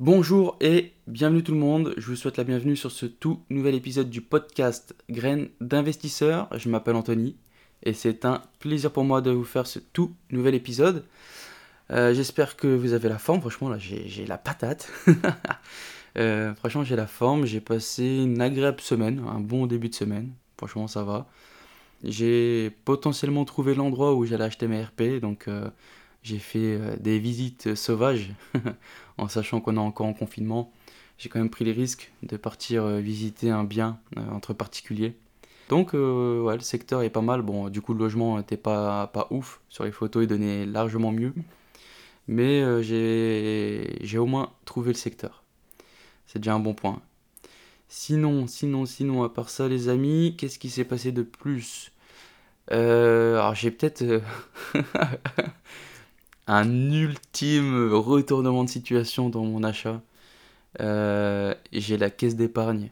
Bonjour et bienvenue tout le monde, je vous souhaite la bienvenue sur ce tout nouvel épisode du podcast Graines d'investisseurs. Je m'appelle Anthony et c'est un plaisir pour moi de vous faire ce tout nouvel épisode. Euh, j'espère que vous avez la forme, franchement là j'ai la patate. Euh, franchement j'ai la forme, j'ai passé une agréable semaine, un bon début de semaine, franchement ça va. J'ai potentiellement trouvé l'endroit où j'allais acheter mes RP, donc euh, j'ai fait euh, des visites sauvages en sachant qu'on est encore en confinement. J'ai quand même pris les risques de partir euh, visiter un bien euh, entre particuliers. Donc ouais, le secteur est pas mal. Bon, du coup le logement n'était pas, pas ouf. Sur les photos, il donnait largement mieux. Mais j'ai au moins trouvé le secteur. C'est déjà un bon point. Sinon, sinon, sinon, à part ça les amis, qu'est-ce qui s'est passé de plus? Alors j'ai peut-être un ultime retournement de situation dans mon achat. Euh, j'ai la caisse d'épargne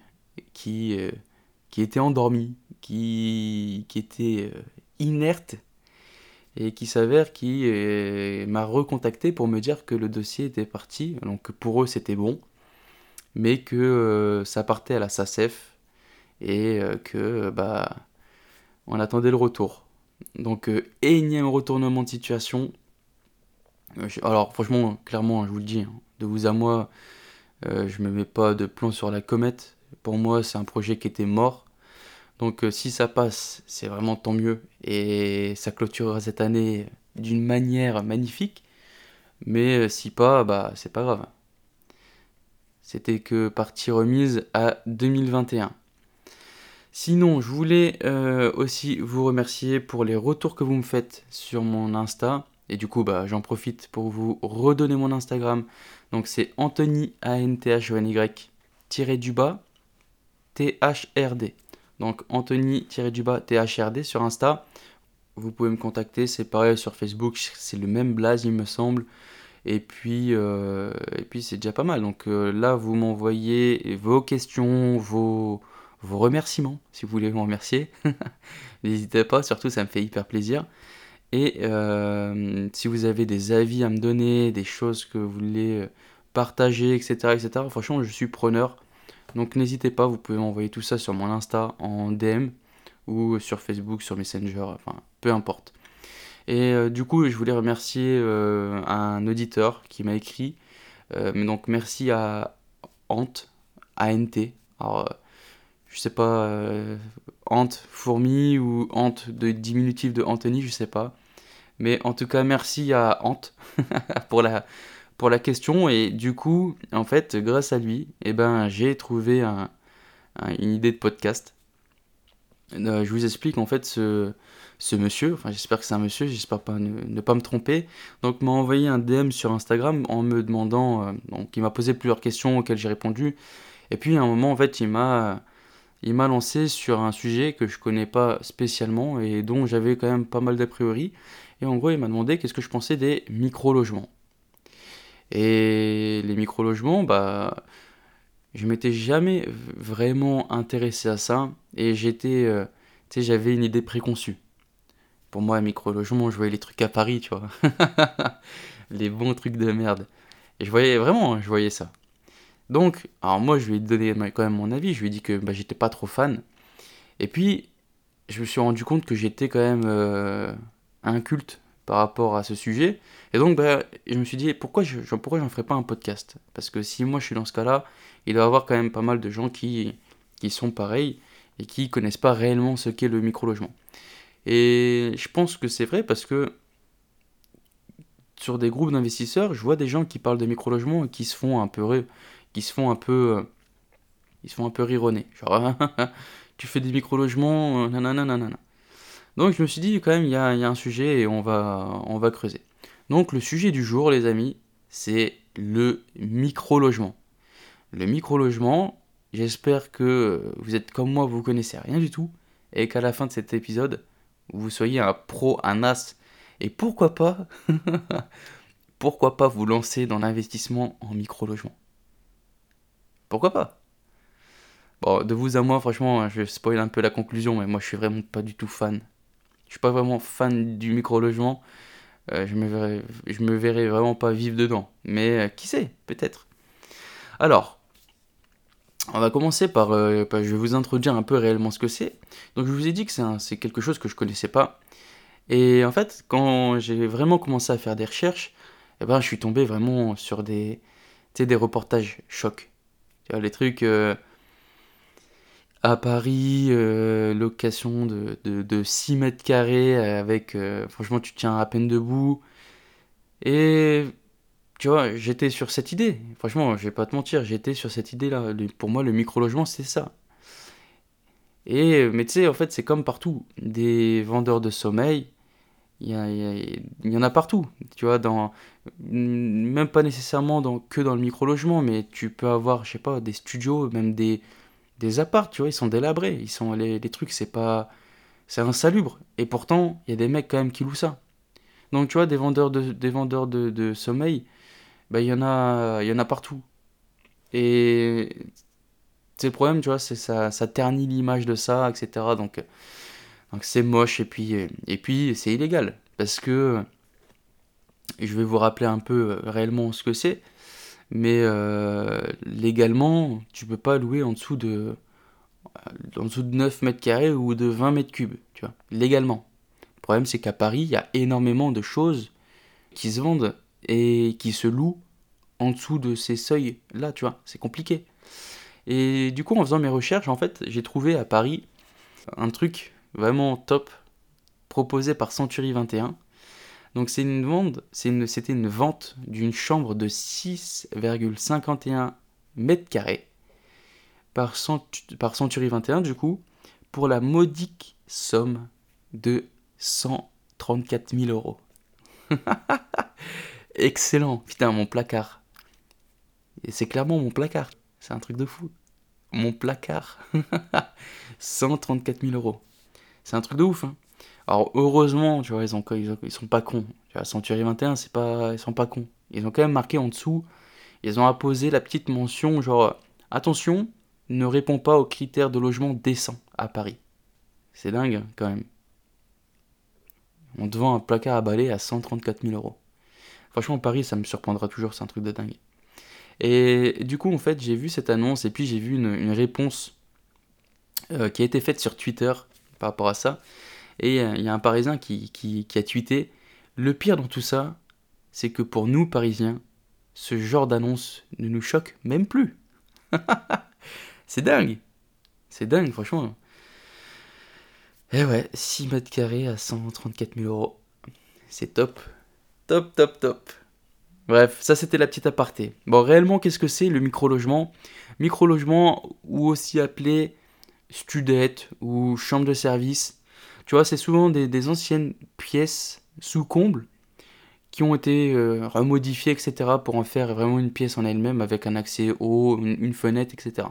qui, euh, était endormie, qui, était euh, inerte et qui s'avère qui m'a recontacté pour me dire que le dossier était parti, donc pour eux c'était bon, mais que ça partait à la SACEF et que bah on attendait le retour. Donc énième retournement de situation, alors franchement, clairement, je vous le dis, hein, de vous à moi, euh, je me mets pas de plomb sur la comète. Pour moi, c'est un projet qui était mort. Donc euh, si ça passe, c'est vraiment tant mieux. Et ça clôturera cette année d'une manière magnifique. Mais si pas, bah c'est pas grave. C'était que partie remise à 2021. Sinon, je voulais aussi vous remercier pour les retours que vous me faites sur mon Insta. Et du coup, bah, j'en profite pour vous redonner mon Instagram. Donc c'est Anthony tiré du bas T-H-R-D. Donc Anthony tiré du bas sur Insta. Vous pouvez me contacter, c'est pareil sur Facebook, c'est le même blaze il me semble. Et puis, euh, et puis c'est déjà pas mal. Donc euh, là, vous m'envoyez vos questions, vos, vos remerciements, si vous voulez me remercier. N'hésitez pas, surtout ça me fait hyper plaisir. Et euh, si vous avez des avis à me donner, des choses que vous voulez euh, partager, etc., etc., franchement, je suis preneur. Donc n'hésitez pas, vous pouvez m'envoyer tout ça sur mon Insta en DM ou sur Facebook, sur Messenger, enfin peu importe. Et euh, du coup, je voulais remercier un auditeur qui m'a écrit. donc merci à Ant, ANT. Alors, je sais pas, Ant fourmi ou Ant de diminutif de Anthony, je sais pas. Mais en tout cas, merci à Ant pour la, pour la question. Et du coup, en fait, grâce à lui, eh ben, j'ai trouvé une idée de podcast. Euh, je vous explique, en fait, ce, ce monsieur, enfin j'espère que c'est un monsieur, j'espère pas ne, pas me tromper, donc m'a envoyé un DM sur Instagram en me demandant, euh, donc il m'a posé plusieurs questions auxquelles j'ai répondu, et puis à un moment en fait il m'a il m'a lancé sur un sujet que je connais pas spécialement et dont j'avais quand même pas mal d'a priori. Et en gros, il m'a demandé qu'est-ce que je pensais des micro-logements. Et les micro-logements, bah, je m'étais jamais vraiment intéressé à ça et j'étais, euh, tu sais, j'avais une idée préconçue. Pour moi, micro-logement, je voyais les trucs à Paris, tu vois. les bons trucs de merde. Et je voyais vraiment, je voyais ça. Donc, alors moi, je lui ai donné quand même mon avis. Je lui ai dit que bah, j'étais pas trop fan. Et puis, je me suis rendu compte que j'étais quand même euh, inculte par rapport à ce sujet. Et donc, bah, je me suis dit, pourquoi je pourquoi j'en ferais pas un podcast? Parce que si moi je suis dans ce cas-là, il doit y avoir quand même pas mal de gens qui, qui sont pareils et qui connaissent pas réellement ce qu'est le micro-logement. Et je pense que c'est vrai parce que sur des groupes d'investisseurs, je vois des gens qui parlent de micro-logement et qui se font un peu qui se font un peu euh, ils se font un peu rironner genre tu fais des micro logements euh, nanana nanana Donc je me suis dit quand même, il y a, un sujet et on va, creuser. Donc le sujet du jour, les amis, c'est le micro-logement. Le micro-logement, j'espère que vous êtes comme moi, vous connaissez rien du tout, et qu'à la fin de cet épisode, vous soyez un pro, un as, et pourquoi pas, pourquoi pas vous lancer dans l'investissement en micro-logement? Pourquoi pas? Bon, de vous à moi, franchement, je spoil un peu la conclusion, mais moi je suis vraiment pas du tout fan. Je suis pas vraiment fan du micro-logement. Euh, je, me verrais, me verrais vraiment pas vivre dedans. Mais euh, qui sait, peut-être. Alors, on va commencer par, euh, Je vais vous introduire un peu réellement ce que c'est. Donc, je vous ai dit que c'est quelque chose que je connaissais pas. Et en fait, quand j'ai vraiment commencé à faire des recherches, eh ben, je suis tombé vraiment sur des, des reportages chocs. Les trucs à Paris, euh, location de, de, 6 mètres carrés avec, euh, franchement, tu tiens à peine debout. Et tu vois, j'étais sur cette idée. Franchement, je vais pas te mentir, j'étais sur cette idée-là. Pour moi, le micro-logement, c'est ça. Et, mais tu sais, en fait, c'est comme partout. Des vendeurs de sommeil, il y, y, en a partout. Tu vois, dans, même pas nécessairement dans, que dans le micro-logement, mais tu peux avoir, je sais pas, des studios, même des, des apparts, tu vois, ils sont délabrés. Ils sont, les, trucs, c'est pas. C'est insalubre. Et pourtant, il y a des mecs quand même qui louent ça. Donc, tu vois, des vendeurs de, des vendeurs de, sommeil, bah, il y, en a, y en a partout. Et c'est le problème, tu vois, c'est ça, ça ternit l'image de ça, etc. Donc, donc c'est moche et puis, et puis c'est illégal. Parce que je vais vous rappeler un peu réellement ce que c'est. Mais euh, légalement, tu peux pas louer en dessous de en dessous de 9 mètres carrés ou de 20 mètres cubes, tu vois, légalement. Le problème, c'est qu'à Paris, il y a énormément de choses qui se vendent et qui se louent en dessous de ces seuils-là, tu vois, c'est compliqué. Et du coup, en faisant mes recherches, en fait, j'ai trouvé à Paris un truc vraiment top proposé par Century 21 donc c'est une vente, c'était une, vente d'une chambre de 6,51 mètres carrés par, Century 21 du coup pour la modique somme de 134 000 euros. Excellent, putain mon placard. C'est clairement mon placard. C'est un truc de fou. Mon placard. 134 000 euros. C'est un truc de ouf. Hein. Alors heureusement, tu vois, ils, ont, ils, sont pas cons. Tu Century 21, c'est pas, ils sont pas cons. Ils ont quand même marqué en dessous, ils ont apposé la petite mention genre attention, ne répond pas aux critères de logement décent à Paris. C'est dingue quand même. On te vend un placard à balai à 134 000 euros. Franchement, Paris, ça me surprendra toujours, c'est un truc de dingue. Et du coup, en fait, j'ai vu cette annonce et puis j'ai vu une, réponse euh, qui a été faite sur Twitter par rapport à ça. Et euh, il y a un Parisien qui, a tweeté Le pire dans tout ça, c'est que pour nous, Parisiens, ce genre d'annonce ne nous choque même plus. c'est dingue. C'est dingue, franchement. Eh ouais, 6 mètres carrés à 134 000 euros. C'est top. Top, top, top. Bref, ça c'était la petite aparté. Bon, réellement, qu'est-ce que c'est le micro-logement? Micro-logement, ou aussi appelé studette ou chambre de service, tu vois, c'est souvent des, anciennes pièces sous comble qui ont été euh, remodifiées, etc., pour en faire vraiment une pièce en elle-même avec un accès haut, une, fenêtre, etc.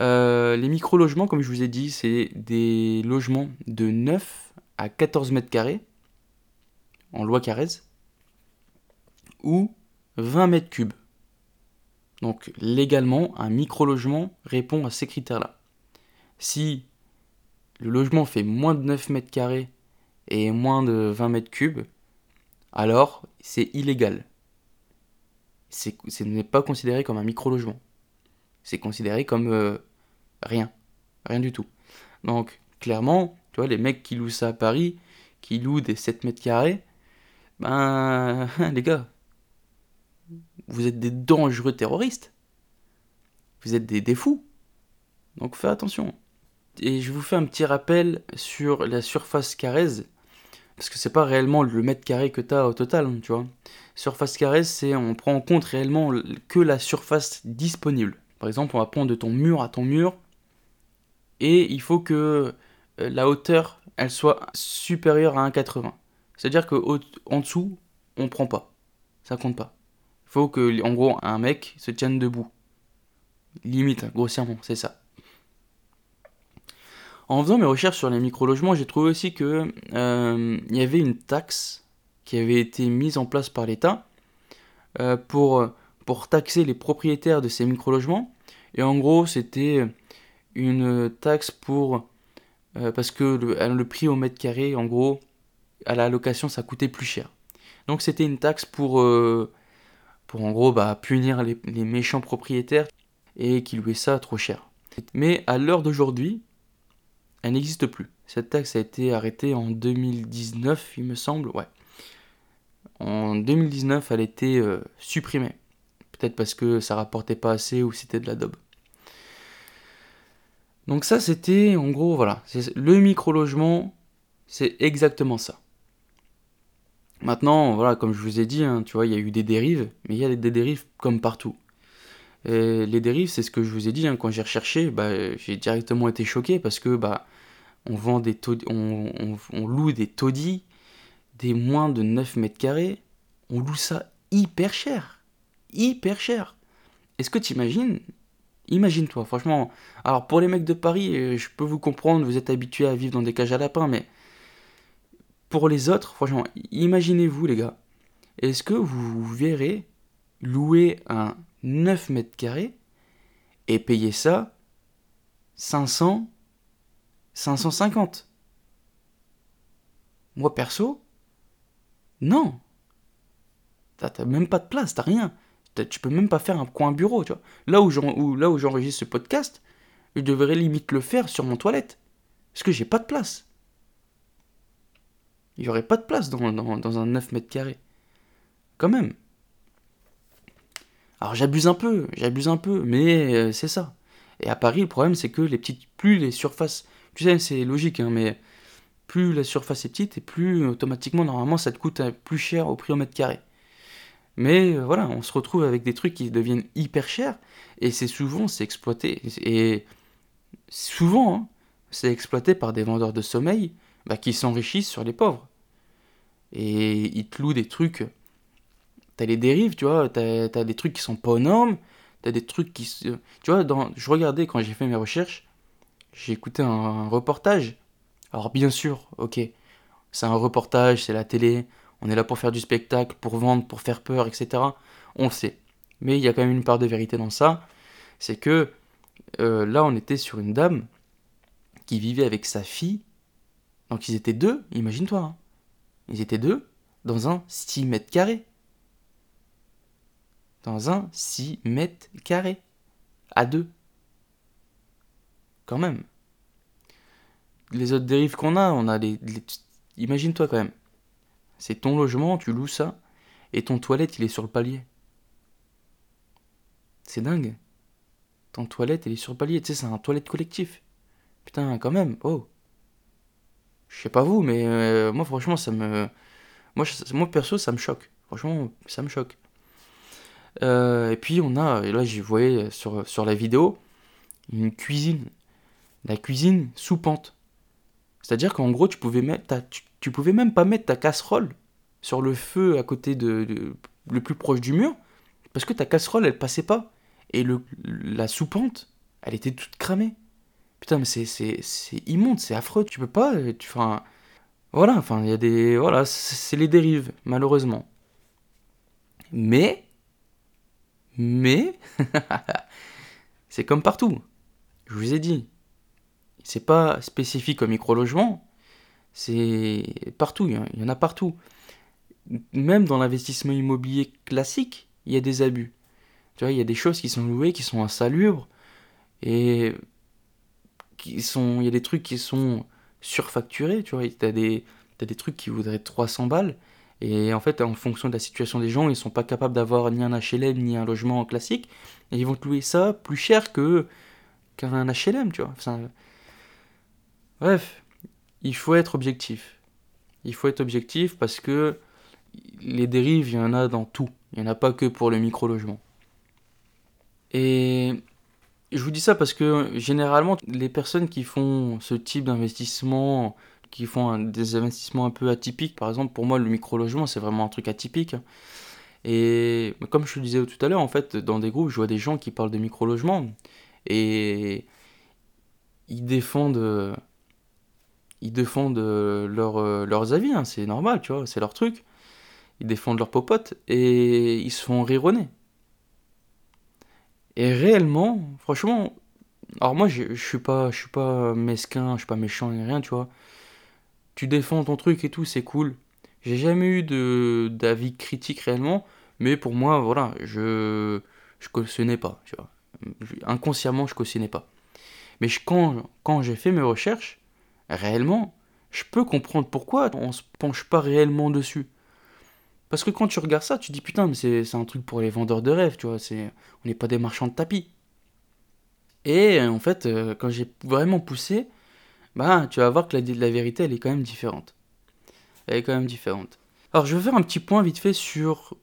Euh, les micro-logements, comme je vous ai dit, c'est des logements de 9 à 14 mètres carrés en loi Carrez ou 20 mètres cubes. Donc légalement, un micro-logement répond à ces critères-là. Si le logement fait moins de 9 mètres carrés et moins de 20 mètres cubes, alors c'est illégal. ce n'est pas considéré comme un micro-logement. C'est considéré comme euh, rien. Rien du tout. Donc, clairement, tu vois, les mecs qui louent ça à Paris, qui louent des 7 mètres carrés, ben, les gars, vous êtes des dangereux terroristes. Vous êtes des, des fous. Donc, faites attention. Et je vous fais un petit rappel sur la surface carrée, parce que c'est pas réellement le mètre carré que tu as au total, hein, tu vois. Surface carrée, c'est on prend en compte réellement que la surface disponible. Par exemple, on va prendre de ton mur à ton mur, et il faut que euh, la hauteur elle soit supérieure à 1,80. C'est-à-dire qu'en dessous, on prend pas. Ça compte pas. Il faut que, en gros, un mec se tienne debout. Limite, grossièrement, c'est ça. En faisant mes recherches sur les micro-logements, j'ai trouvé aussi que euh, y avait une taxe qui avait été mise en place par l'État euh, pour, pour taxer les propriétaires de ces micro-logements. Et en gros, c'était une taxe pour... Euh, parce que le, prix au mètre carré, en gros, à la location, ça coûtait plus cher. Donc c'était une taxe pour, pour en gros, bah, punir les, les méchants propriétaires et qui louaient ça trop cher. Mais à l'heure d'aujourd'hui, elle n'existe plus. Cette taxe a été arrêtée en 2019, il me semble, ouais. En 2019, elle a été euh, supprimée. Peut-être parce que ça rapportait pas assez ou c'était de la daube. Donc ça, c'était, en gros, voilà. Le micro-logement, c'est exactement ça. Maintenant, voilà, comme je vous ai dit, hein, tu vois, il y a eu des dérives, mais il y a des dérives comme partout. Les dérives, c'est ce que je vous ai dit, hein, quand j'ai recherché, bah, j'ai directement été choqué parce que bah, on, vend des on, loue des taudis, des moins de 9 mètres carrés, on loue ça hyper cher. Hyper cher. Est-ce que tu imagines Imagine-toi, franchement. Alors pour les mecs de Paris, euh, je peux vous comprendre, vous êtes habitués à vivre dans des cages à lapins, mais pour les autres, franchement, imaginez-vous les gars. Est-ce que vous verrez louer un 9 mètres carrés et payer ça 500, 550. Moi perso, non. T'as même pas de place, t'as rien. Tu peux même pas faire un coin bureau, tu vois. Là où j'enregistre ce podcast, je devrais limite le faire sur mon toilette. Parce que j'ai pas de place. Il y aurait pas de place dans, dans, dans un 9 mètres carrés. Quand même. Alors j'abuse un peu, j'abuse un peu, mais euh, c'est ça. Et à Paris, le problème, c'est que les petites, plus les surfaces, tu sais, c'est logique, hein, mais plus la surface est petite, et plus automatiquement, normalement, ça te coûte euh, plus cher au prix au mètre carré. Mais euh, voilà, on se retrouve avec des trucs qui deviennent hyper chers, et c'est souvent, c'est exploité. Et souvent, hein, c'est exploité par des vendeurs de sommeil bah, qui s'enrichissent sur les pauvres. Et ils te louent des trucs t'as les dérives, tu vois, t'as as des trucs qui sont pas aux normes, t'as des trucs qui... Tu vois, dans, je regardais quand j'ai fait mes recherches, j'ai écouté un, reportage. Alors bien sûr, ok, c'est un reportage, c'est la télé, on est là pour faire du spectacle, pour vendre, pour faire peur, etc. On sait. Mais il y a quand même une part de vérité dans ça, c'est que euh, là on était sur une dame qui vivait avec sa fille, donc ils étaient deux, imagine-toi, hein. ils étaient deux dans un 6 mètres carrés dans un 6 mètres carrés. À deux. Quand même. Les autres dérives qu'on a, on a les. Imagine-toi quand même. C'est ton logement, tu loues ça, et ton toilette, il est sur le palier. C'est dingue. Ton toilette, il est sur le palier. Tu sais, c'est un toilette collectif. Putain, quand même. Oh. Je sais pas vous, mais euh, moi, franchement, ça me. Moi, moi, perso, ça me choque. Franchement, ça me choque. Euh, et puis on a, et là j'y voyais sur, sur la vidéo, une cuisine. La cuisine sous pente. C'est-à-dire qu'en gros, tu pouvais, mettre tu, pouvais même pas mettre ta casserole sur le feu à côté de, le plus proche du mur, parce que ta casserole, elle passait pas. Et le, la sous-pente, elle était toute cramée. Putain, mais c'est, c'est, c'est immonde, c'est affreux. Tu peux pas. Tu, enfin, voilà, enfin, il y a des. Voilà, c'est les dérives, malheureusement. Mais mais c'est comme partout. Je vous ai dit. C'est pas spécifique au micro-logement. C'est partout. Il y en a partout. Même dans l'investissement immobilier classique, il y a des abus. Tu vois, il y a des choses qui sont louées, qui sont insalubres. Et qui sont, il y a des trucs qui sont surfacturés. Tu vois, tu as des, as des trucs qui voudraient 300 balles et en fait, en fonction de la situation des gens, ils sont pas capables d'avoir ni un HLM ni un logement classique. Et ils vont louer ça plus cher que qu'un HLM, tu vois. Bref, il faut être objectif. Il faut être objectif parce que les dérives, il y en a dans tout. Il n'y en a pas que pour le micro-logement. Et je vous dis ça parce que généralement, les personnes qui font ce type d'investissement qui font des investissements un peu atypiques. Par exemple, pour moi, le micro-logement, c'est vraiment un truc atypique. Et comme je te disais tout à l'heure, en fait, dans des groupes, je vois des gens qui parlent de micro-logement et ils défendent, ils défendent leur, leurs avis, hein, c'est normal, tu vois, c'est leur truc. Ils défendent leurs popotes et ils se font rironner. Et réellement, franchement, alors moi je, je suis pas je suis pas mesquin, je suis pas méchant ni rien, tu vois. Tu défends ton truc et tout, c'est cool. J'ai jamais eu de d'avis critique réellement, mais pour moi voilà, je je cautionnais pas, tu vois. Inconsciemment, je cautionnais pas. Mais quand quand j'ai fait mes recherches, réellement, je peux comprendre pourquoi on se penche pas réellement dessus. Parce que quand tu regardes ça, tu dis putain, mais c'est un truc pour les vendeurs de rêves, tu vois. On n'est pas des marchands de tapis. Et en fait, euh, quand j'ai vraiment poussé, bah, tu vas voir que la, vérité, elle est quand même différente. Elle est quand même différente. Alors, je vais faire un petit point vite fait sur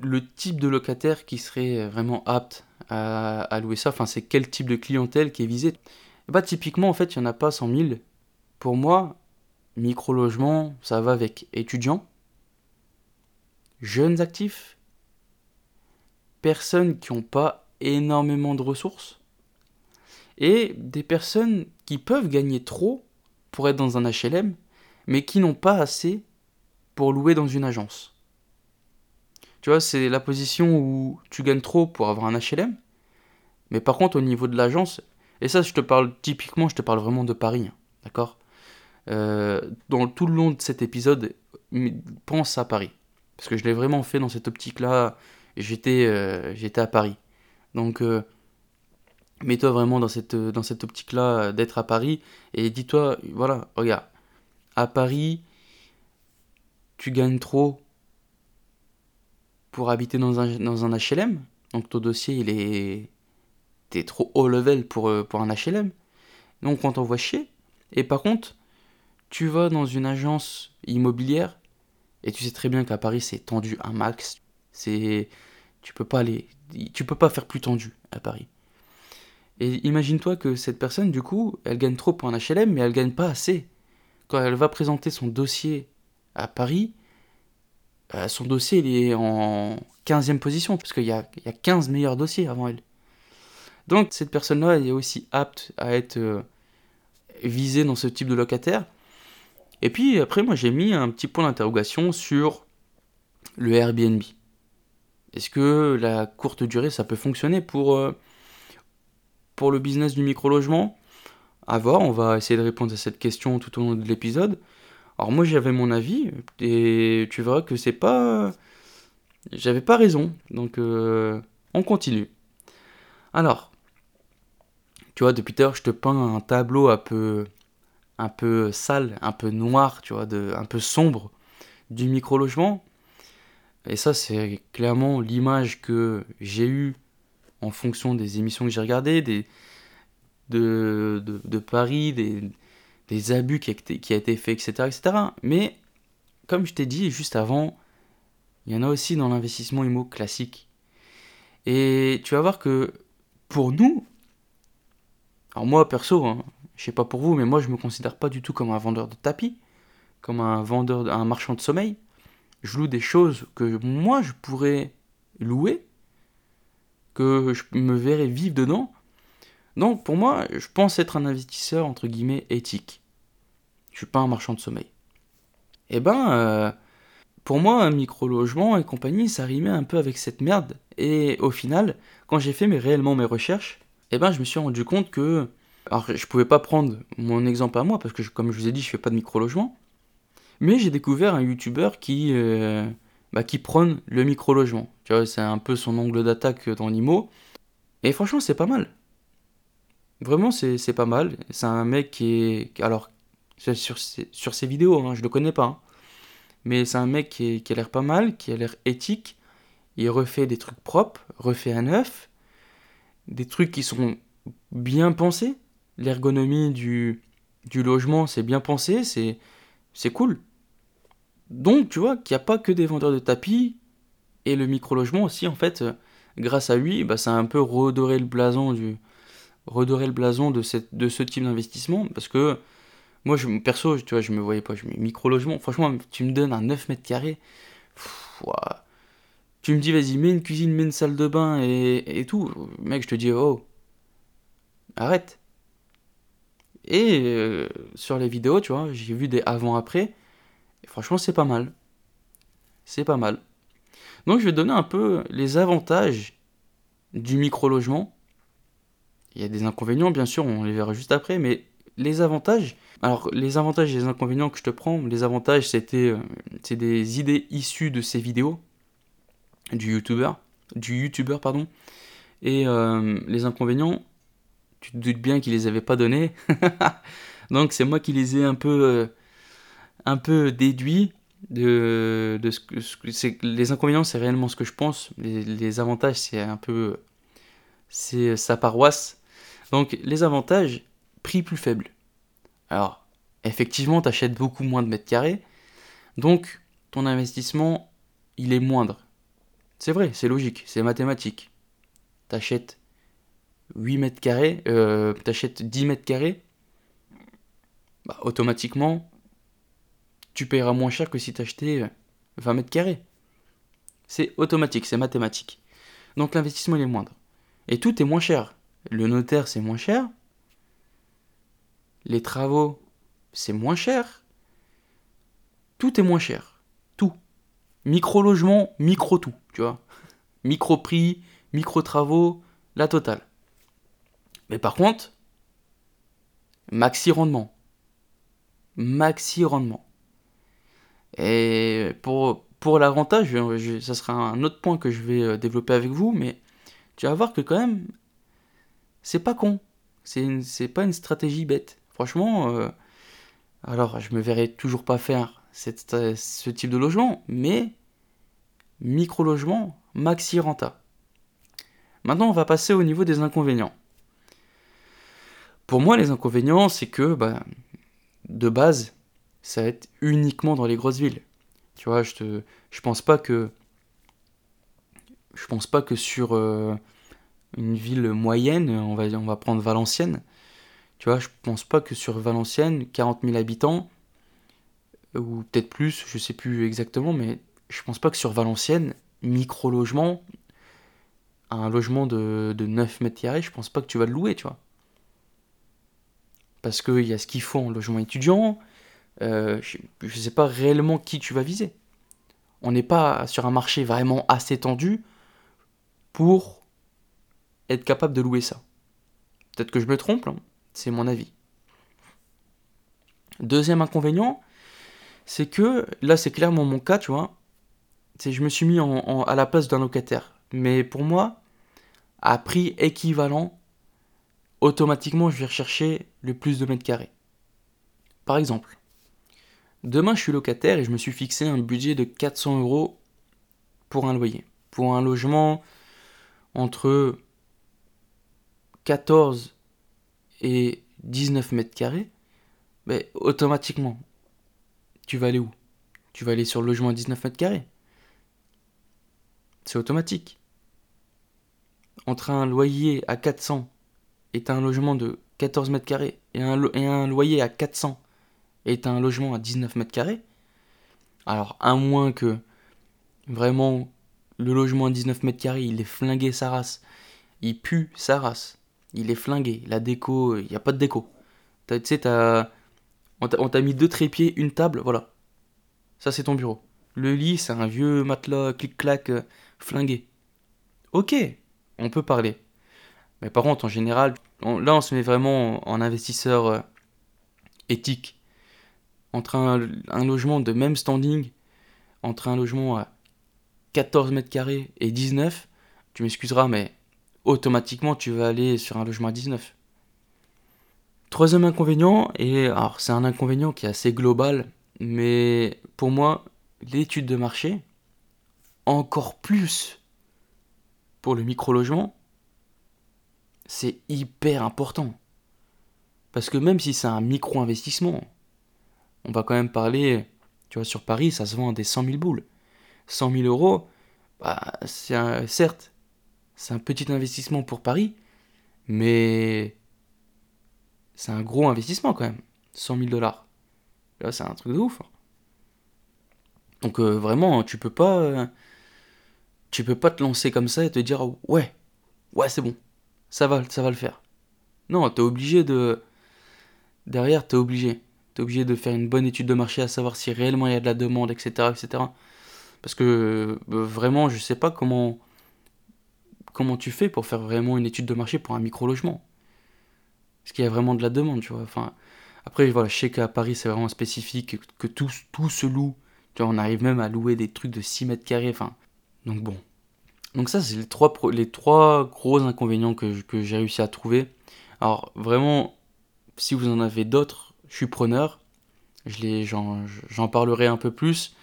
le type de locataire qui serait vraiment apte à, louer ça. Enfin, c'est quel type de clientèle qui est visé. Bah, typiquement, en fait, il n'y en a pas 100 000. Pour moi, micro-logement, ça va avec étudiants, jeunes actifs, personnes qui n'ont pas énormément de ressources, et des personnes qui peuvent gagner trop pour être dans un HLM, mais qui n'ont pas assez pour louer dans une agence. Tu vois, c'est la position où tu gagnes trop pour avoir un HLM, mais par contre au niveau de l'agence, et ça je te parle typiquement, je te parle vraiment de Paris, hein, d'accord euh, Dans tout le long de cet épisode, pense à Paris, parce que je l'ai vraiment fait dans cette optique-là, j'étais euh, j'étais à Paris. Donc euh, mets-toi vraiment dans cette, dans cette optique-là d'être à Paris et dis-toi, voilà, regarde, à Paris, tu gagnes trop pour habiter dans un, dans un HLM, donc ton dossier, il est. T'es trop haut level pour, euh, pour un HLM. Donc on t'envoie chier. Et par contre, tu vas dans une agence immobilière et tu sais très bien qu'à Paris c'est tendu un max. C'est tu peux pas aller tu peux pas faire plus tendu à Paris. Et imagine-toi que cette personne, du coup, elle gagne trop pour un HLM, mais elle gagne pas assez. Quand elle va présenter son dossier à Paris, euh, son dossier il est en 15e position, parce qu'il y a, y a 15 meilleurs dossiers avant elle. Donc cette personne-là est aussi apte à être euh, visée dans ce type de locataire. Et puis après, moi j'ai mis un petit point d'interrogation sur le Airbnb. Est-ce que la courte durée, ça peut fonctionner pour, euh, pour le business du micro-logement À voir, on va essayer de répondre à cette question tout au long de l'épisode. Alors moi j'avais mon avis, et tu verras que c'est pas... J'avais pas raison, donc euh, on continue. Alors, tu vois, depuis tout à l'heure je te peins un tableau un peu, un peu sale, un peu noir, tu vois, un peu sombre du micro-logement. Et ça c'est clairement l'image que j'ai eue en fonction des émissions que j'ai regardées, des, de, Paris, des, abus qui a, qui a été fait, etc., etc. Mais, comme je t'ai dit juste avant, il y en a aussi dans l'investissement IMO classique. Et tu vas voir que pour nous, alors moi perso, hein, je sais pas pour vous, mais moi je me considère pas du tout comme un vendeur de tapis, comme un vendeur, un marchand de sommeil. Je loue des choses que moi je pourrais louer que je me verrais vivre dedans. Donc pour moi, je pense être un investisseur entre guillemets éthique. Je suis pas un marchand de sommeil. Eh ben, euh, pour moi, un micro-logement et compagnie, ça rimait un peu avec cette merde. Et au final, quand j'ai fait réellement mes recherches, eh ben, je me suis rendu compte que. Alors, je pouvais pas prendre mon exemple à moi, parce que, comme je vous ai dit, je fais pas de micro-logement. Mais j'ai découvert un youtubeur qui, euh, bah, qui prône le micro-logement. C'est un peu son angle d'attaque dans l'IMO. Et franchement, c'est pas mal. Vraiment, c'est pas mal. C'est un mec qui est. Alors, sur ses, sur ses vidéos, hein, je le connais pas. Hein. Mais c'est un mec qui, qui a l'air pas mal, qui a l'air éthique. Il refait des trucs propres, refait à neuf. Des trucs qui sont bien pensés. L'ergonomie du, du logement, c'est bien pensé, c'est cool. Donc, tu vois qu'il n'y a pas que des vendeurs de tapis, et le micro-logement aussi, en fait, grâce à lui, bah, ça a un peu redoré le blason, du, redorer le blason de, ce type d'investissement, parce que Moi, perso, tu vois, je me voyais pas. Je mets micro-logement. Franchement, tu me donnes un 9 mètres carrés. Tu me dis, vas-y, mets une cuisine, mets une salle de bain et, et tout. Mec, je te dis, oh, arrête. Et euh, sur les vidéos, tu vois, j'ai vu des avant-après. Franchement, c'est pas mal. C'est pas mal. Donc, je vais donner un peu les avantages du micro-logement. Il y a des inconvénients, bien sûr, on les verra juste après, mais les avantages. Alors, les avantages et les inconvénients que je te prends, les avantages, c'était euh, des idées issues de ces vidéos du youtubeur, du youtubeur pardon. Et euh, les inconvénients, tu te doutes bien qu'il les avait pas donnés. Donc c'est moi qui les ai un peu, euh, un peu déduits de, de ce que c'est. Les inconvénients, c'est réellement ce que je pense. Les, avantages, c'est un peu, c'est sa paroisse. Donc les avantages, prix plus faible. Alors effectivement, tu achètes beaucoup moins de mètres carrés. Donc ton investissement, il est moindre. C'est vrai, c'est logique, c'est mathématique. T'achètes 8 mètres carrés, euh, t'achètes 10 mètres carrés, bah, automatiquement, tu paieras moins cher que si t'achetais 20 euh, mètres carrés. C'est automatique, c'est mathématique. Donc l'investissement est moindre. Et tout est moins cher. Le notaire, c'est moins cher. Les travaux, c'est moins cher. Tout est moins cher. Tout. Micro-logement, micro-tout, tu vois. Micro-prix, micro-travaux, la totale. Mais par contre, maxi rendement. Et pour, pour l'avantage, ça sera un autre point que je vais euh, développer avec vous, mais tu vas voir que quand même, c'est pas con. C'est pas une stratégie bête. Franchement, euh, alors je me verrai toujours pas faire cette, ce type de logement, mais micro-logement, maxi renta. Maintenant, on va passer au niveau des inconvénients. Pour moi, les inconvénients, c'est que, bah, de base, ça va être uniquement dans les grosses villes. Tu vois, je te, je pense pas que, je pense pas que sur euh, une ville moyenne, on va, on va prendre Valenciennes. Tu vois, je pense pas que sur Valenciennes, 40 000 habitants, ou peut-être plus, je sais plus exactement, mais je pense pas que sur Valenciennes, micro-logement, un logement de, de 9 mètres carrés, je pense pas que tu vas le louer, tu vois parce qu'il y a ce qu'il faut en logement étudiant. Euh, je ne sais pas réellement qui tu vas viser. On n'est pas sur un marché vraiment assez tendu pour être capable de louer ça. Peut-être que je me trompe, hein. c'est mon avis. Deuxième inconvénient, c'est que là c'est clairement mon cas, tu vois. Je me suis mis à la place d'un locataire. Mais pour moi, à prix équivalent automatiquement je vais rechercher le plus de mètres carrés. Par exemple, demain je suis locataire et je me suis fixé un budget de 400 euros pour un loyer. Pour un logement entre 14 et 19 mètres carrés, mais automatiquement, tu vas aller où? Tu vas aller sur le logement à 19 mètres carrés. C'est automatique. Entre un loyer à 400 est un logement de 14 mètres carrés et et un loyer à 400 est un logement à 19 mètres carrés, alors à moins que vraiment le logement à 19 mètres carrés, il est flingué sa race, il pue sa race, il est flingué, la déco, il n'y a pas de déco. Tu sais, on t'a mis deux trépieds, une table, voilà. Ça c'est ton bureau. Le lit, c'est un vieux matelas clic-clac euh, flingué. Ok, on peut parler. Mais par contre, en général, là, on se met vraiment en investisseur euh, éthique. Entre un, logement de même standing, entre un logement à 14 mètres carrés et 19, tu m'excuseras, mais automatiquement, tu vas aller sur un logement à 19. Troisième inconvénient, et alors c'est un inconvénient qui est assez global, mais pour moi, l'étude de marché, encore plus pour le micro-logement, c'est hyper important. Parce que même si c'est un micro-investissement, on va quand même parler, tu vois, sur Paris, ça se vend des 100 000 boules. 100 000 euros, bah, c'est certes, c'est un petit investissement pour Paris, mais c'est un gros investissement quand même. 100 000 dollars. Là, c'est un truc de ouf. Hein. Donc euh, vraiment, tu peux pas, euh, tu peux pas te lancer comme ça et te dire ouais, ouais c'est bon, ça va, ça va le faire. Non, t'es obligé de, derrière t'es obligé, t'es obligé de faire une bonne étude de marché à savoir si réellement il y a de la demande, etc., etc. Parce que euh, vraiment, je sais pas comment, comment tu fais pour faire vraiment une étude de marché pour un micro logement. Est-ce qu'il y a vraiment de la demande, tu vois? Enfin, après, voilà, je sais qu'à Paris, c'est vraiment spécifique, que tout, tout se loue. Tu vois, on arrive même à louer des trucs de 6 mètres carrés. Enfin, donc bon. Donc ça, c'est les trois, les trois gros inconvénients que, que j'ai réussi à trouver. Alors, vraiment, si vous en avez d'autres, je suis preneur. J'en parlerai un peu plus.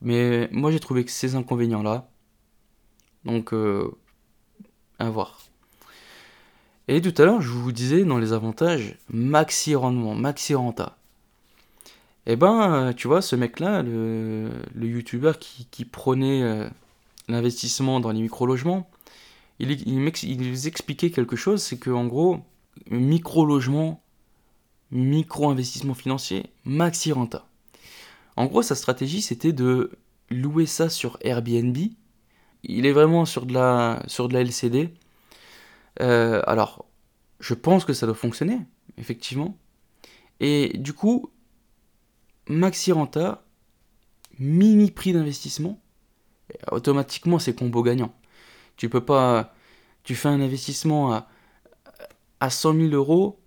Mais moi, j'ai trouvé que ces inconvénients-là. Donc, euh, à voir. Et tout à l'heure, je vous disais dans les avantages, maxi rendement, maxi renta. Et eh ben, euh, tu vois, ce mec-là, le, youtubeur qui, prenait euh, l'investissement dans les micro-logements, il, expliquait quelque chose, c'est qu'en gros, micro-logement, micro-investissement financier, maxi renta. En gros, sa stratégie, c'était de louer ça sur Airbnb. Il est vraiment sur de la, sur de la LCD. Euh, alors, je pense que ça doit fonctionner, effectivement. Et du coup, maxi renta, mini prix d'investissement, automatiquement c'est combo gagnant. Tu peux pas, tu fais un investissement à, à 100 000 euros,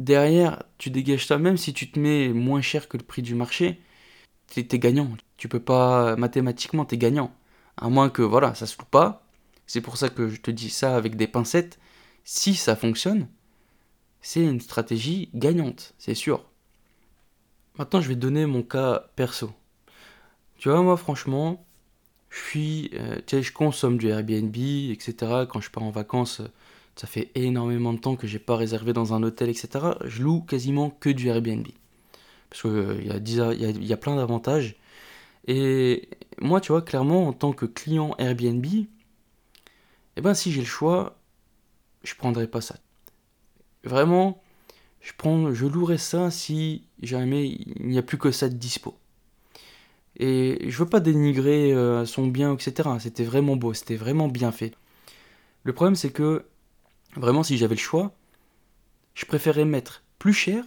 derrière tu dégages ça, même si tu te mets moins cher que le prix du marché, tu es gagnant. Tu peux pas, mathématiquement, tu es gagnant. À moins que, voilà, ça se loue pas, c'est pour ça que je te dis ça avec des pincettes. Si ça fonctionne, c'est une stratégie gagnante, c'est sûr. Maintenant, je vais te donner mon cas perso. Tu vois, moi, franchement, je euh, consomme du Airbnb, etc. Quand je pars en vacances, ça fait énormément de temps que j'ai pas réservé dans un hôtel, etc. Je loue quasiment que du Airbnb. Parce qu'il euh, y, a, y, plein d'avantages. Et moi, tu vois, clairement, en tant que client Airbnb, eh ben si j'ai le choix, je prendrais pas ça. Vraiment, je, prends, je louerais ça si jamais il n'y a plus que ça de dispo. Et je veux pas dénigrer euh, son bien, etc. C'était vraiment beau, c'était vraiment bien fait. Le problème, c'est que, vraiment, si j'avais le choix, je préférais mettre plus cher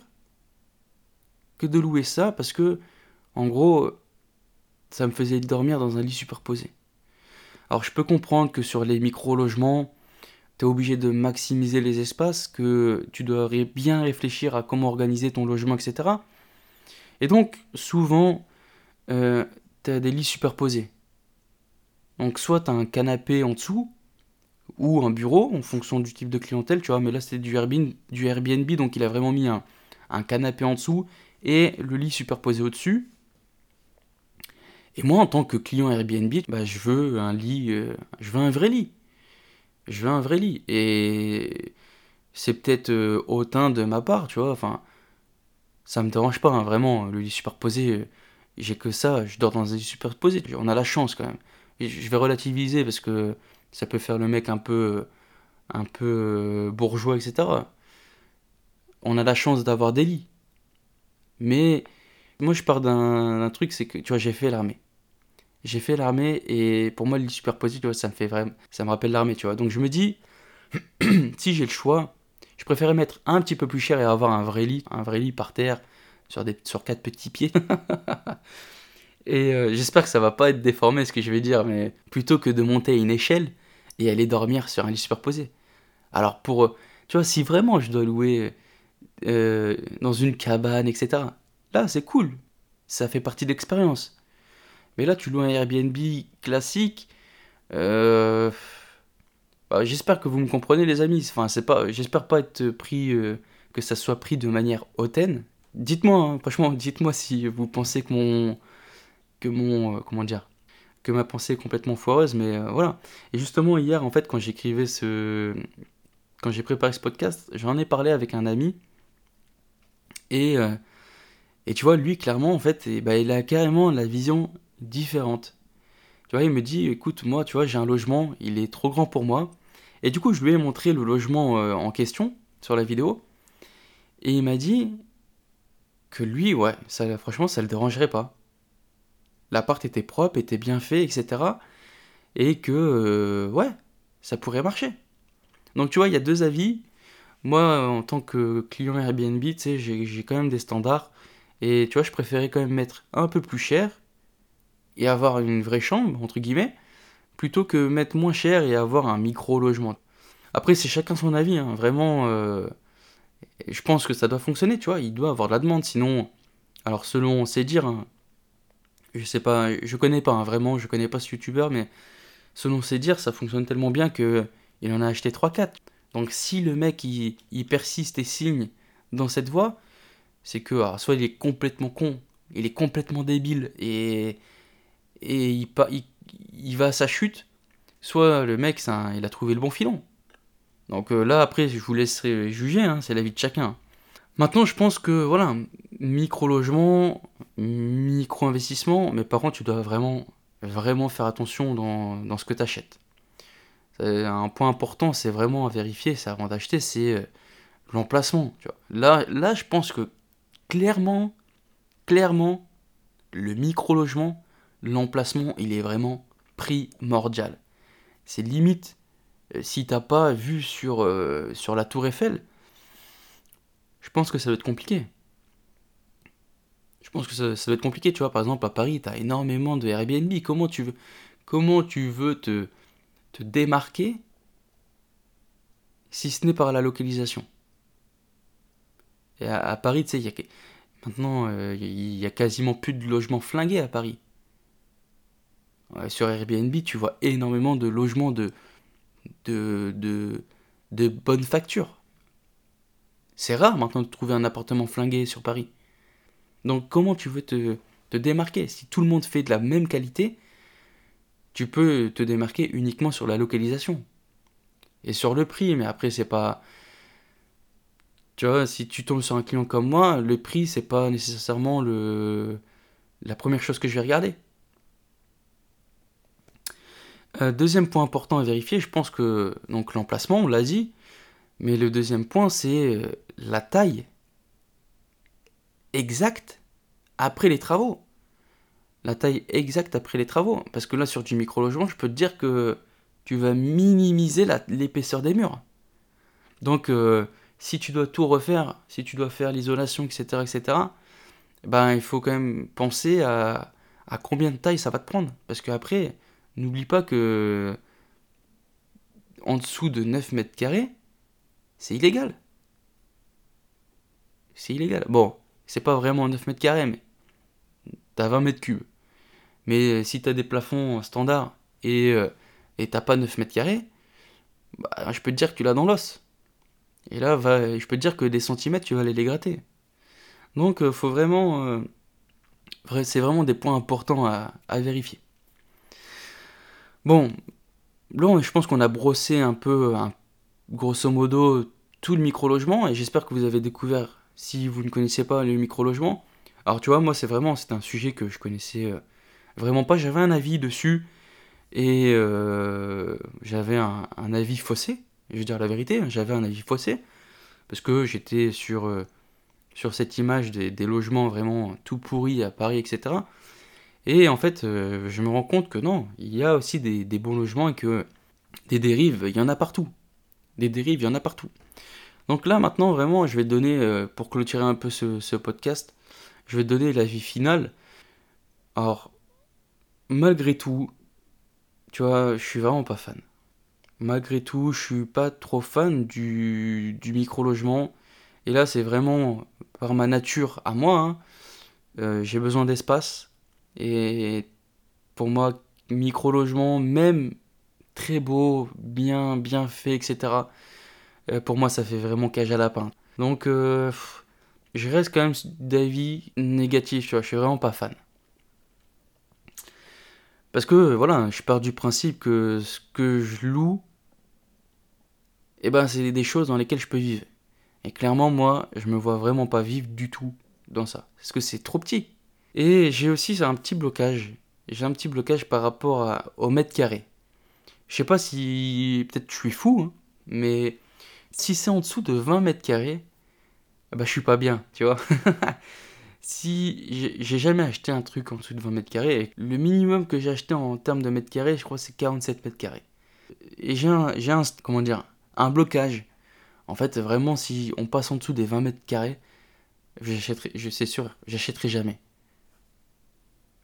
que de louer ça parce que, en gros, ça me faisait dormir dans un lit superposé. Alors je peux comprendre que sur les micro-logements, tu es obligé de maximiser les espaces, que tu dois bien réfléchir à comment organiser ton logement, etc. Et donc souvent, euh, tu as des lits superposés. Donc soit tu as un canapé en dessous, ou un bureau, en fonction du type de clientèle, tu vois, mais là c'est du Airbnb, du donc il a vraiment mis un, canapé en dessous et le lit superposé au-dessus. Et moi, en tant que client Airbnb, bah, je veux un lit, euh, je veux un vrai lit. Je veux un vrai lit. Et c'est peut-être euh, hautain de ma part, tu vois. Enfin, ça me dérange pas, hein, vraiment. Le lit superposé, euh, j'ai que ça. Je dors dans un lit superposé. On a la chance quand même. Je vais relativiser parce que ça peut faire le mec un peu, un peu bourgeois, etc. On a la chance d'avoir des lits. Mais moi, je pars d'un truc, c'est que, tu vois, j'ai fait l'armée j'ai fait l'armée et pour moi, le lit superposé, tu vois, ça me fait vraiment, ça me rappelle l'armée, tu vois. Donc je me dis, si j'ai le choix, je préférais mettre un petit peu plus cher et avoir un vrai lit, un vrai lit par terre, sur, des, sur quatre petits pieds. et euh, j'espère que ça va pas être déformé ce que je vais dire, mais plutôt que de monter une échelle et aller dormir sur un lit superposé. Alors pour, tu vois, si vraiment je dois louer euh, dans une cabane, etc., là c'est cool, ça fait partie de l'expérience. Mais là, tu loues un Airbnb classique. Euh, bah, j'espère que vous me comprenez, les amis. Enfin, c'est pas. J'espère pas être pris. Euh, que ça soit pris de manière hautaine. Dites-moi, hein, franchement, dites-moi si vous pensez que mon. Que mon. Euh, comment dire Que ma pensée est complètement foireuse, mais voilà. Et justement, hier, en fait, quand j'écrivais ce. Quand j'ai préparé ce podcast, j'en ai parlé avec un ami. Et. et tu vois, lui, clairement, en fait, et, bah, il a carrément la vision différente. Tu vois, il me dit, écoute, moi, tu vois, j'ai un logement, il est trop grand pour moi. Et du coup, je lui ai montré le logement euh, en question sur la vidéo. Et il m'a dit, que lui, ouais, ça, franchement, ça le dérangerait pas. L'appart était propre, était bien fait, etc. Et que, euh, ouais, ça pourrait marcher. Donc tu vois, il y a deux avis. Moi, en tant que client Airbnb, tu sais, j'ai quand même des standards. Et tu vois, je préférais quand même mettre un peu plus cher et avoir une vraie chambre, entre guillemets, plutôt que mettre moins cher et avoir un micro-logement. Après, c'est chacun son avis, hein. vraiment. Euh, je pense que ça doit fonctionner, tu vois, il doit avoir de la demande, sinon. Alors, selon ses dires, hein, je sais pas, je connais pas, hein, vraiment, je connais pas ce youtubeur, mais selon ses dires, ça fonctionne tellement bien que il en a acheté 3-4. Donc, si le mec il, persiste et signe dans cette voie, c'est que soit il est complètement con, il est complètement débile et, et il, il, va à sa chute, soit le mec il a trouvé le bon filon. Donc euh, là, après, je vous laisserai juger, hein, c'est la vie de chacun. Maintenant, je pense que, voilà, micro-logement, micro-investissement, mais par contre, tu dois vraiment, vraiment faire attention dans, ce que tu achètes. Un point important, c'est vraiment à vérifier, c'est avant d'acheter, c'est euh, l'emplacement. Là, je pense que clairement, clairement, le micro-logement, l'emplacement, il est vraiment primordial. C'est limite euh, si t'as pas vu sur, euh, sur la tour Eiffel, je pense que ça va être compliqué. Pense que ça, va être compliqué, tu vois. Par exemple, à Paris, tu as énormément de Airbnb. Comment tu veux, comment tu veux te, te démarquer si ce n'est par la localisation? À, Paris, tu sais, maintenant, euh, il y a quasiment plus de logements flingués à Paris. sur Airbnb, tu vois énormément de logements de, de, de, de bonne facture. C'est rare maintenant de trouver un appartement flingué sur Paris. Donc comment tu veux te, démarquer? Si tout le monde fait de la même qualité, tu peux te démarquer uniquement sur la localisation. Et sur le prix, mais après c'est pas... Tu vois, si tu tombes sur un client comme moi, le prix c'est pas nécessairement le... la première chose que je vais regarder. Euh, deuxième point important à vérifier, je pense que l'emplacement, on l'a dit, mais le deuxième point, c'est euh, la taille exacte après les travaux. La taille exacte après les travaux. Parce que là, sur du micro-logement, je peux te dire que tu vas minimiser l'épaisseur des murs. Donc, euh, si tu dois tout refaire, si tu dois faire l'isolation, etc., etc., ben, il faut quand même penser à, à combien de taille ça va te prendre. Parce qu'après, N'oublie pas que en dessous de 9 mètres carrés, c'est illégal. C'est illégal. Bon, c'est pas vraiment 9 mètres carrés, mais t'as 20 mètres cubes. Mais euh, si t'as des plafonds standards et euh, et t'as pas 9 mètres carrés, bah, je peux te dire que tu l'as dans l'os. Et là, va, je peux te dire que des centimètres, tu vas aller les gratter. Donc, euh, faut vraiment. c'est vraiment des points importants à vérifier. Bon, là, je pense qu'on a brossé un peu, grosso modo, tout le micro-logement, et j'espère que vous avez découvert, si vous ne connaissez pas le micro-logement. Alors, tu vois, moi, c'est vraiment, c'est un sujet que je connaissais euh, vraiment pas. J'avais un avis dessus, et euh, j'avais un, avis faussé. Je veux dire la vérité, hein, j'avais un avis faussé, parce que j'étais sur, euh, sur cette image des, logements vraiment tout pourris à Paris, etc. Et en fait, je me rends compte que non, il y a aussi des, bons logements et que des dérives, il y en a partout. Des dérives, il y en a partout. Donc là, maintenant, vraiment, je vais donner, euh, pour clôturer un peu ce, podcast, je vais donner l'avis final. Alors, malgré tout, tu vois, je suis vraiment pas fan. Malgré tout, je suis pas trop fan du, micro-logement. Et là, c'est vraiment par ma nature à moi. Hein. Euh, j'ai besoin d'espace et pour moi, micro-logement, même très beau, bien, bien fait, etc. Euh, pour moi, ça fait vraiment cage à lapin. Donc, euh, je reste quand même d'avis négatif, tu vois, je suis vraiment pas fan. Parce que, voilà, je pars du principe que ce que je loue, eh ben, c'est des choses dans lesquelles je peux vivre. Et clairement, moi, je me vois vraiment pas vivre du tout dans ça. Parce que c'est trop petit. Et j'ai aussi un petit blocage. J'ai un petit blocage par rapport au mètre carré. Je sais pas si. Peut-être je suis fou, hein, mais si c'est en dessous de 20 mètres carrés, bah je suis pas bien, tu vois. si j'ai jamais acheté un truc en dessous de 20 mètres carrés, le minimum que j'ai acheté en termes de mètres carrés, je crois c'est 47 mètres carrés. Et j'ai un, un, comment dire, un blocage. En fait, vraiment, si on passe en dessous des 20 mètres carrés, j'achèterai, je sûr, j'achèterai jamais.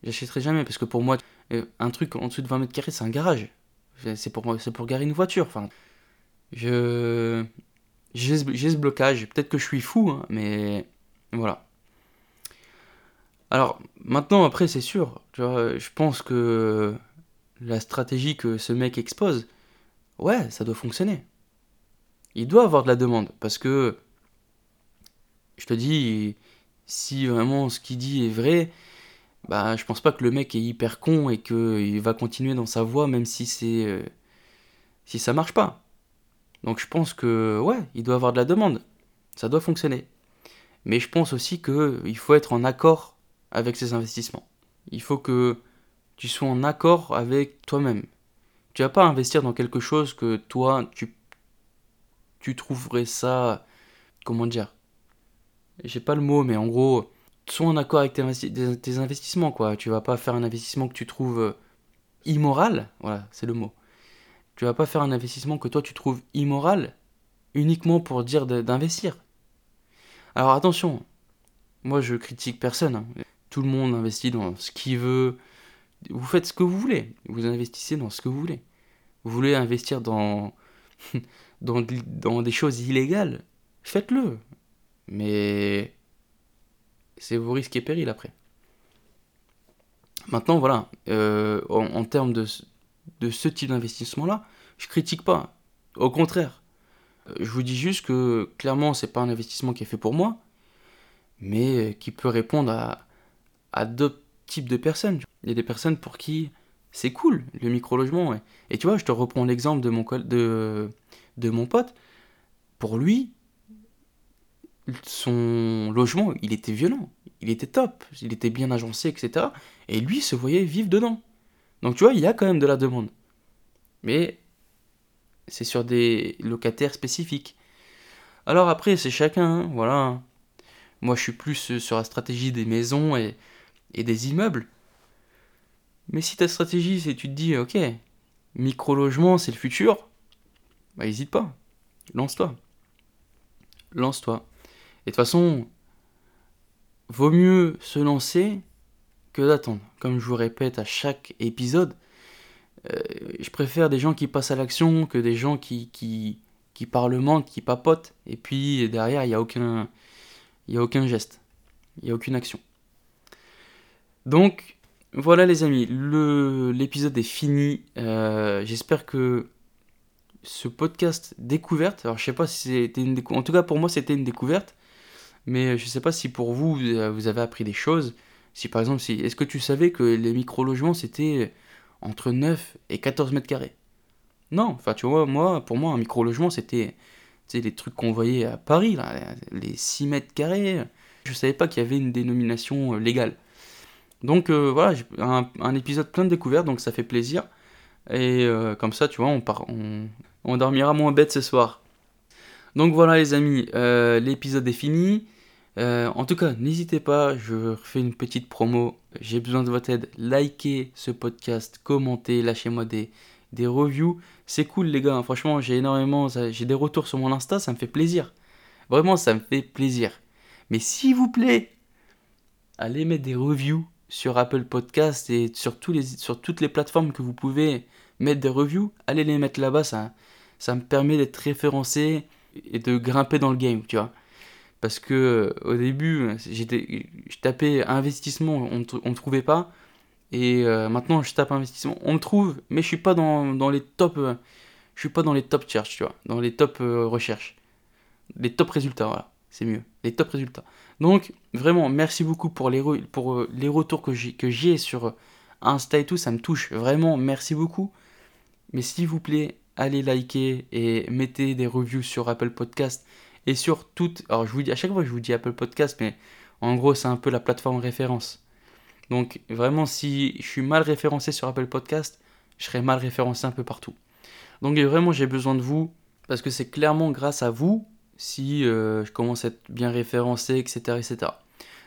J'achèterai jamais parce que pour moi, euh, un truc en dessous de 20 mètres carrés, c'est un garage. C'est pour, c'est pour garer une voiture. Enfin, je, j'ai ce blocage. Peut-être que je suis fou, hein, mais voilà. Alors, maintenant, après, c'est sûr. Vois, je pense que la stratégie que ce mec expose, ouais, ça doit fonctionner. Il doit avoir de la demande. Parce que, je te dis, si vraiment ce qu'il dit est vrai, bah, je pense pas que le mec est hyper con et qu'il va continuer dans sa voie même si c'est. Euh, si ça marche pas. Donc je pense que, ouais, il doit avoir de la demande. Ça doit fonctionner. Mais je pense aussi qu'il faut être en accord avec ses investissements. Il faut que tu sois en accord avec toi-même. Tu vas pas investir dans quelque chose que toi, tu, tu trouverais ça. Comment dire? J'ai pas le mot, mais en gros, sois en accord avec tes, tes, investissements, quoi. Tu vas pas faire un investissement que tu trouves euh, immoral. Voilà, c'est le mot. Tu vas pas faire un investissement que toi tu trouves immoral uniquement pour dire d'investir. Alors attention, moi je critique personne. Hein. Tout le monde investit dans ce qu'il veut. Vous faites ce que vous voulez. Vous investissez dans ce que vous voulez. Vous voulez investir dans, des choses illégales. Faites-le. Mais c'est vos risques et périls après. Maintenant, voilà, euh, en, termes de, de ce type d'investissement-là, je critique pas. Au contraire, euh, je vous dis juste que clairement, c'est pas un investissement qui est fait pour moi, mais qui peut répondre à, à d'autres types de personnes. Il y a des personnes pour qui c'est cool le micro-logement. Et tu vois, je te reprends l'exemple de mon, de, de mon pote. Pour lui, son logement, il était violent, il était top, il était bien agencé, etc. Et lui se voyait vivre dedans. Donc tu vois, il y a quand même de la demande. Mais c'est sur des locataires spécifiques. Alors après, c'est chacun, hein, voilà. Moi, je suis plus sur la stratégie des maisons et, et des immeubles. Mais si ta stratégie, c'est tu te dis, ok, micro-logement, c'est le futur, bah hésite pas. Lance-toi. Lance-toi. Et de toute façon, vaut mieux se lancer d'attendre. Comme je vous répète à chaque épisode, euh, je préfère des gens qui passent à l'action que des gens qui, qui, qui parlementent, qui papotent, et puis derrière, il n'y a, aucun, il a aucun geste, il n'y a aucune action. Donc, voilà les amis, l'épisode est fini. Euh, j'espère que ce podcast découverte, alors je sais pas si c'était une découverte, en tout cas pour moi c'était une découverte, mais je sais pas si pour vous vous avez appris des choses. Si par exemple, si, est-ce que tu savais que les micro-logements c'était entre 9 et 14 mètres carrés? Non, enfin tu vois, moi, pour moi, un micro-logement, c'était les trucs qu'on voyait à Paris, les 6 mètres carrés. Je savais pas qu'il y avait une dénomination euh, légale. Donc euh, voilà, un, épisode plein de découvertes, donc ça fait plaisir. Et euh, comme ça, tu vois, on, part, on, dormira moins bête ce soir. Donc voilà les amis, l'épisode est fini. Euh, en tout cas, n'hésitez pas, je refais une petite promo. J'ai besoin de votre aide. Likez ce podcast, commentez, lâchez-moi des, des reviews. C'est cool, les gars. Franchement, j'ai énormément. J'ai des retours sur mon Insta, ça me fait plaisir. Vraiment, ça me fait plaisir. Mais s'il vous plaît, allez mettre des reviews sur Apple Podcast et sur, les, sur toutes les plateformes que vous pouvez mettre des reviews. Allez les mettre là-bas, ça, ça me permet d'être référencé et de grimper dans le game, tu vois parce que au début j'étais je tapais investissement on ne trouvait pas. Et euh, maintenant je tape investissement. On me trouve mais je suis pas dans, dans les top euh, je suis pas dans les top search tu vois. Dans les top euh, recherches. Les top résultats voilà. C'est mieux. Les top résultats. Donc vraiment merci beaucoup pour les pour les retours que j'ai que j'ai sur Insta et tout. Ça me touche vraiment. Merci beaucoup. Mais s'il vous plaît allez liker et mettez des reviews sur Apple Podcast et sur toutes. Alors, je vous dis, à chaque fois, je vous dis Apple Podcast, mais en gros, c'est un peu la plateforme référence. Donc, vraiment, si je suis mal référencé sur Apple Podcast, je serai mal référencé un peu partout. Donc, vraiment, j'ai besoin de vous, parce que c'est clairement grâce à vous si euh, je commence à être bien référencé, etc. etc.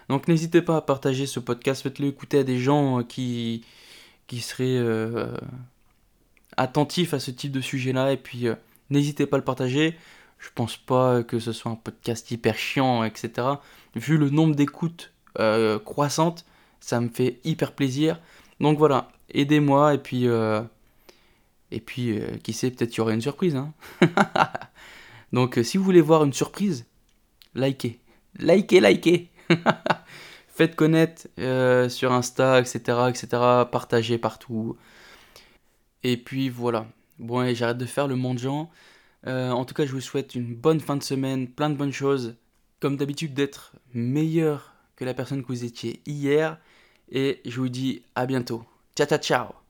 Donc n'hésitez pas à partager ce podcast, faites-le écouter à des gens qui, qui seraient attentifs à ce type de sujet-là, et puis n'hésitez pas à le partager. Je pense pas que ce soit un podcast hyper chiant, etc. Vu le nombre d'écoutes croissantes, ça me fait hyper plaisir. Donc voilà, aidez-moi et puis euh, et puis euh, qui sait peut-être qu'il y aura une surprise. Hein. Donc euh, si vous voulez voir une surprise, likez, likez, likez. Faites connaître sur Insta, etc., etc. Partagez partout. Et puis voilà. Bon, et j'arrête de faire le mendiant. En tout cas, je vous souhaite une bonne fin de semaine, plein de bonnes choses. Comme d'habitude, d'être meilleur que la personne que vous étiez hier. Et je vous dis à bientôt. Ciao, ciao, ciao